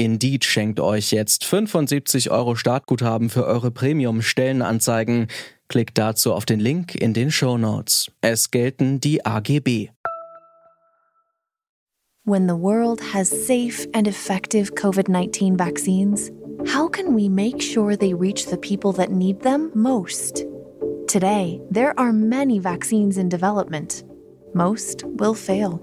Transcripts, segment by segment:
Indeed schenkt euch jetzt 75 Euro Startguthaben für eure Premium-Stellenanzeigen. Klickt dazu auf den Link in den Show Notes. Es gelten die AGB. When the world has safe and effective COVID 19 vaccines, how can we make sure they reach the people that need them most? Today, there are many vaccines in development. Most will fail.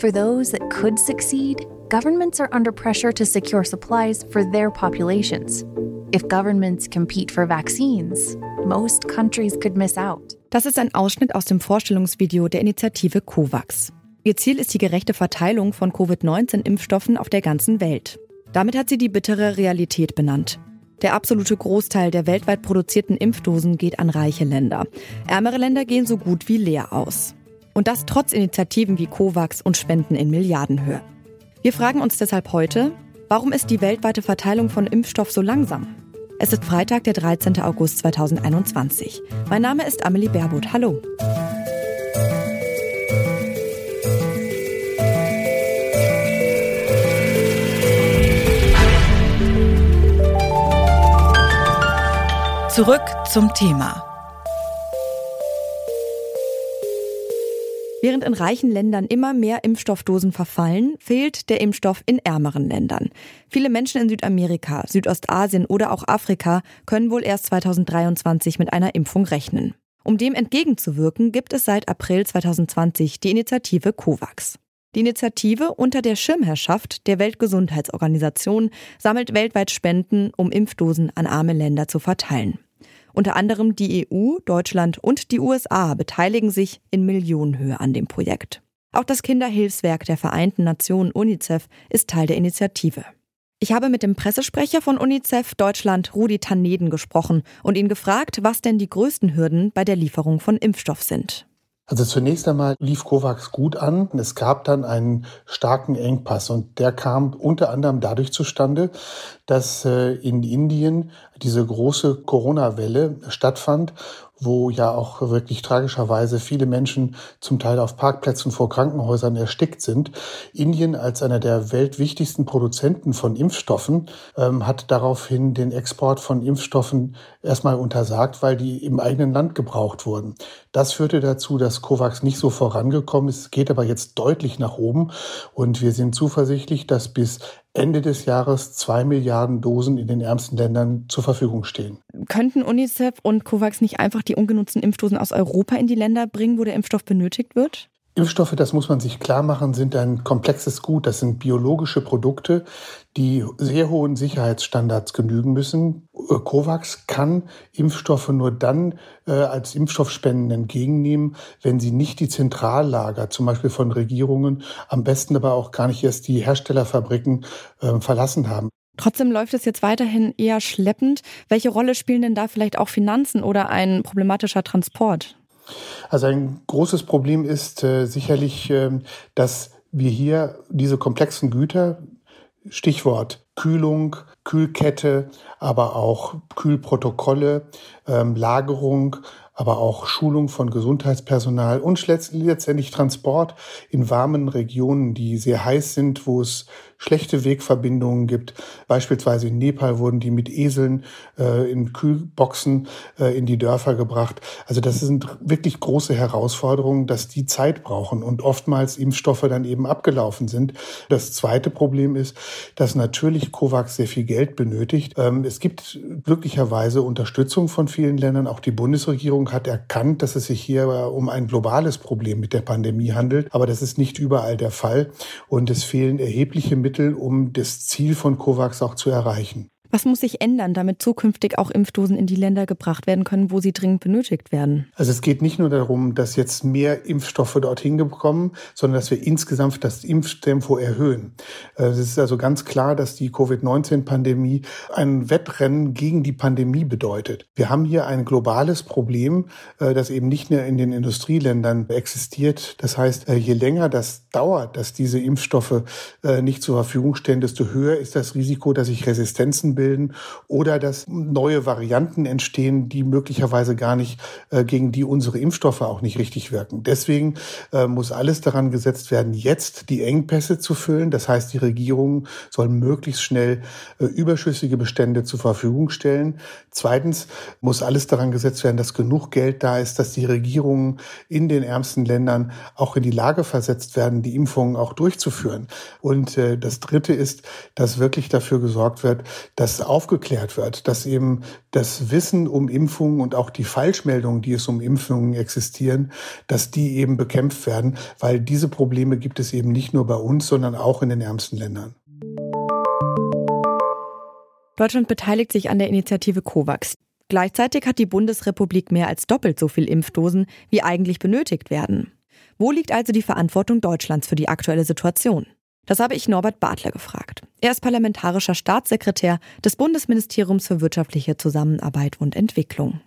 For those that could succeed, governments are under pressure to secure supplies for their populations. If governments compete for vaccines, most countries could miss out. Das ist ein Ausschnitt aus dem Vorstellungsvideo der Initiative COVAX. Ihr Ziel ist die gerechte Verteilung von Covid-19-Impfstoffen auf der ganzen Welt. Damit hat sie die bittere Realität benannt. Der absolute Großteil der weltweit produzierten Impfdosen geht an reiche Länder. Ärmere Länder gehen so gut wie leer aus. Und das trotz Initiativen wie COVAX und Spenden in Milliardenhöhe. Wir fragen uns deshalb heute, warum ist die weltweite Verteilung von Impfstoff so langsam? Es ist Freitag, der 13. August 2021. Mein Name ist Amelie Berbot. Hallo. Zurück zum Thema. Während in reichen Ländern immer mehr Impfstoffdosen verfallen, fehlt der Impfstoff in ärmeren Ländern. Viele Menschen in Südamerika, Südostasien oder auch Afrika können wohl erst 2023 mit einer Impfung rechnen. Um dem entgegenzuwirken, gibt es seit April 2020 die Initiative COVAX. Die Initiative unter der Schirmherrschaft der Weltgesundheitsorganisation sammelt weltweit Spenden, um Impfdosen an arme Länder zu verteilen. Unter anderem die EU, Deutschland und die USA beteiligen sich in Millionenhöhe an dem Projekt. Auch das Kinderhilfswerk der Vereinten Nationen UNICEF ist Teil der Initiative. Ich habe mit dem Pressesprecher von UNICEF Deutschland, Rudi Taneden, gesprochen und ihn gefragt, was denn die größten Hürden bei der Lieferung von Impfstoff sind. Also zunächst einmal lief COVAX gut an. Es gab dann einen starken Engpass und der kam unter anderem dadurch zustande, dass äh, in Indien diese große Corona-Welle stattfand wo ja auch wirklich tragischerweise viele Menschen zum Teil auf Parkplätzen vor Krankenhäusern erstickt sind. Indien als einer der weltwichtigsten Produzenten von Impfstoffen ähm, hat daraufhin den Export von Impfstoffen erstmal untersagt, weil die im eigenen Land gebraucht wurden. Das führte dazu, dass COVAX nicht so vorangekommen ist, geht aber jetzt deutlich nach oben und wir sind zuversichtlich, dass bis Ende des Jahres zwei Milliarden Dosen in den ärmsten Ländern zur Verfügung stehen. Könnten UNICEF und COVAX nicht einfach die ungenutzten Impfdosen aus Europa in die Länder bringen, wo der Impfstoff benötigt wird? Impfstoffe, das muss man sich klar machen, sind ein komplexes Gut. Das sind biologische Produkte, die sehr hohen Sicherheitsstandards genügen müssen. Äh, COVAX kann Impfstoffe nur dann äh, als Impfstoffspenden entgegennehmen, wenn sie nicht die Zentrallager, zum Beispiel von Regierungen, am besten aber auch gar nicht erst die Herstellerfabriken äh, verlassen haben. Trotzdem läuft es jetzt weiterhin eher schleppend. Welche Rolle spielen denn da vielleicht auch Finanzen oder ein problematischer Transport? Also ein großes Problem ist äh, sicherlich, äh, dass wir hier diese komplexen Güter, Stichwort Kühlung, Kühlkette, aber auch Kühlprotokolle, ähm, Lagerung, aber auch Schulung von Gesundheitspersonal und letztendlich Transport in warmen Regionen, die sehr heiß sind, wo es schlechte Wegverbindungen gibt. Beispielsweise in Nepal wurden die mit Eseln äh, in Kühlboxen äh, in die Dörfer gebracht. Also das sind wirklich große Herausforderungen, dass die Zeit brauchen und oftmals Impfstoffe dann eben abgelaufen sind. Das zweite Problem ist, dass natürlich COVAX sehr viel Geld benötigt. Ähm, es gibt glücklicherweise Unterstützung von vielen Ländern. Auch die Bundesregierung hat erkannt, dass es sich hier um ein globales Problem mit der Pandemie handelt. Aber das ist nicht überall der Fall. Und es fehlen erhebliche Mittel Mittel, um das Ziel von COVAX auch zu erreichen. Was muss sich ändern, damit zukünftig auch Impfdosen in die Länder gebracht werden können, wo sie dringend benötigt werden? Also es geht nicht nur darum, dass jetzt mehr Impfstoffe dorthin bekommen, sondern dass wir insgesamt das Impftempo erhöhen. Äh, es ist also ganz klar, dass die Covid-19-Pandemie ein Wettrennen gegen die Pandemie bedeutet. Wir haben hier ein globales Problem, äh, das eben nicht mehr in den Industrieländern existiert. Das heißt, äh, je länger das dauert, dass diese Impfstoffe nicht zur Verfügung stehen, desto höher ist das Risiko, dass sich Resistenzen bilden oder dass neue Varianten entstehen, die möglicherweise gar nicht äh, gegen die unsere Impfstoffe auch nicht richtig wirken. Deswegen äh, muss alles daran gesetzt werden, jetzt die Engpässe zu füllen. Das heißt, die Regierungen sollen möglichst schnell äh, überschüssige Bestände zur Verfügung stellen. Zweitens muss alles daran gesetzt werden, dass genug Geld da ist, dass die Regierungen in den ärmsten Ländern auch in die Lage versetzt werden, die Impfungen auch durchzuführen. Und äh, das Dritte ist, dass wirklich dafür gesorgt wird, dass dass aufgeklärt wird, dass eben das Wissen um Impfungen und auch die Falschmeldungen, die es um Impfungen existieren, dass die eben bekämpft werden, weil diese Probleme gibt es eben nicht nur bei uns, sondern auch in den ärmsten Ländern. Deutschland beteiligt sich an der Initiative COVAX. Gleichzeitig hat die Bundesrepublik mehr als doppelt so viel Impfdosen, wie eigentlich benötigt werden. Wo liegt also die Verantwortung Deutschlands für die aktuelle Situation? Das habe ich Norbert Bartler gefragt. Er ist parlamentarischer Staatssekretär des Bundesministeriums für wirtschaftliche Zusammenarbeit und Entwicklung.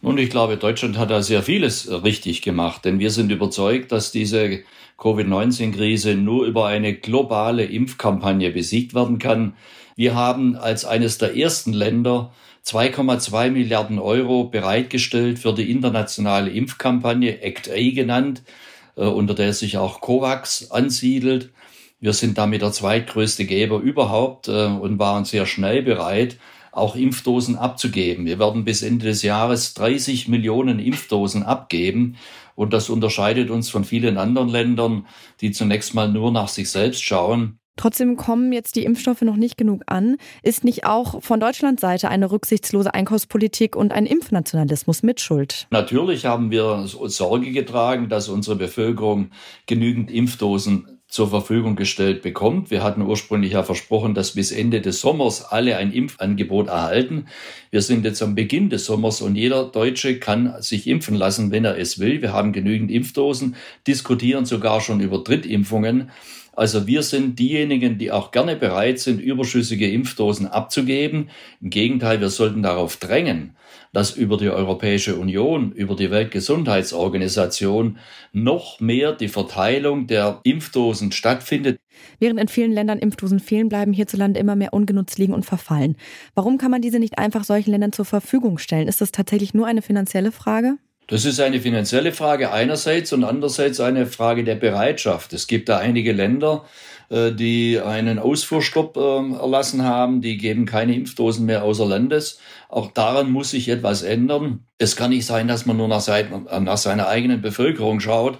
Und ich glaube, Deutschland hat da sehr vieles richtig gemacht, denn wir sind überzeugt, dass diese Covid-19-Krise nur über eine globale Impfkampagne besiegt werden kann. Wir haben als eines der ersten Länder 2,2 Milliarden Euro bereitgestellt für die internationale Impfkampagne, ACT-A genannt, äh, unter der sich auch COVAX ansiedelt. Wir sind damit der zweitgrößte Geber überhaupt äh, und waren sehr schnell bereit, auch Impfdosen abzugeben. Wir werden bis Ende des Jahres 30 Millionen Impfdosen abgeben. Und das unterscheidet uns von vielen anderen Ländern, die zunächst mal nur nach sich selbst schauen. Trotzdem kommen jetzt die Impfstoffe noch nicht genug an. Ist nicht auch von Deutschlands Seite eine rücksichtslose Einkaufspolitik und ein Impfnationalismus mitschuld? Natürlich haben wir Sorge getragen, dass unsere Bevölkerung genügend Impfdosen zur Verfügung gestellt bekommt. Wir hatten ursprünglich ja versprochen, dass bis Ende des Sommers alle ein Impfangebot erhalten. Wir sind jetzt am Beginn des Sommers und jeder Deutsche kann sich impfen lassen, wenn er es will. Wir haben genügend Impfdosen, diskutieren sogar schon über Drittimpfungen. Also wir sind diejenigen, die auch gerne bereit sind, überschüssige Impfdosen abzugeben. Im Gegenteil, wir sollten darauf drängen, dass über die Europäische Union, über die Weltgesundheitsorganisation noch mehr die Verteilung der Impfdosen stattfindet. Während in vielen Ländern Impfdosen fehlen, bleiben hierzulande immer mehr ungenutzt liegen und verfallen. Warum kann man diese nicht einfach solchen Ländern zur Verfügung stellen? Ist das tatsächlich nur eine finanzielle Frage? Das ist eine finanzielle Frage einerseits und andererseits eine Frage der Bereitschaft. Es gibt da einige Länder, äh, die einen Ausfuhrstopp ähm, erlassen haben, die geben keine Impfdosen mehr außer Landes. Auch daran muss sich etwas ändern. Es kann nicht sein, dass man nur nach, seiner eigenen Bevölkerung schaut,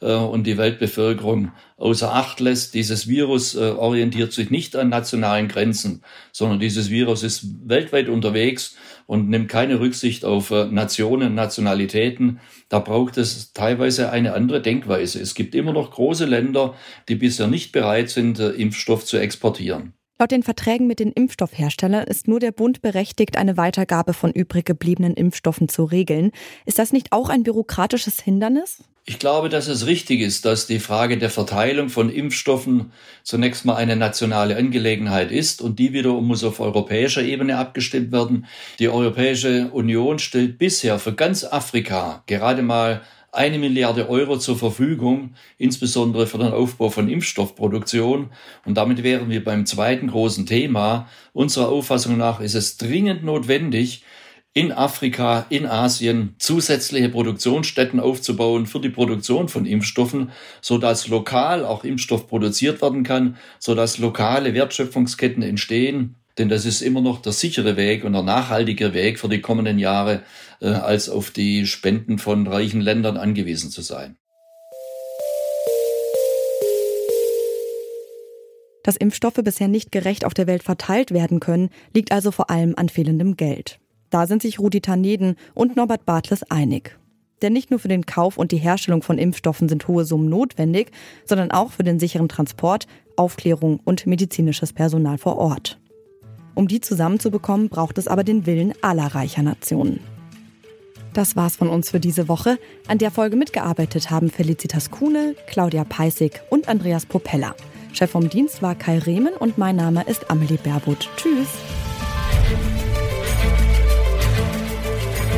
äh, und die Weltbevölkerung außer Acht lässt. Dieses Virus äh, orientiert sich nicht an nationalen Grenzen, sondern dieses Virus ist weltweit unterwegs und nimmt keine Rücksicht auf äh, Nationen, Nationalitäten. Da braucht es teilweise eine andere Denkweise. Es gibt immer noch große Länder, die bisher nicht bereit sind, Impfstoff zu exportieren. Laut den Verträgen mit den Impfstoffherstellern ist nur der Bund berechtigt, eine Weitergabe von übrig gebliebenen Impfstoffen zu regeln. Ist das nicht auch ein bürokratisches Hindernis? Ich glaube, dass es richtig ist, dass die Frage der Verteilung von Impfstoffen zunächst mal eine nationale Angelegenheit ist und die wiederum muss auf europäischer Ebene abgestimmt werden. Die Europäische Union stellt bisher für ganz Afrika gerade mal eine Milliarde Euro zur Verfügung, insbesondere für den Aufbau von Impfstoffproduktion. Und damit wären wir beim zweiten großen Thema. Unserer Auffassung nach ist es dringend notwendig, in Afrika, in Asien zusätzliche Produktionsstätten aufzubauen für die Produktion von Impfstoffen, so dass lokal auch Impfstoff produziert werden kann, so dass lokale Wertschöpfungsketten entstehen. Denn das ist immer noch der sichere Weg und der nachhaltige Weg für die kommenden Jahre, äh, als auf die Spenden von reichen Ländern angewiesen zu sein. Dass Impfstoffe bisher nicht gerecht auf der Welt verteilt werden können, liegt also vor allem an fehlendem Geld. Da sind sich Rudi Taneden und Norbert Bartles einig. Denn nicht nur für den Kauf und die Herstellung von Impfstoffen sind hohe Summen notwendig, sondern auch für den sicheren Transport, Aufklärung und medizinisches Personal vor Ort. Um die zusammenzubekommen, braucht es aber den Willen aller reicher Nationen. Das war's von uns für diese Woche. An der Folge mitgearbeitet haben Felicitas Kuhne, Claudia Peissig und Andreas Propeller. Chef vom Dienst war Kai Rehmen und mein Name ist Amelie Baerbutt. Tschüss.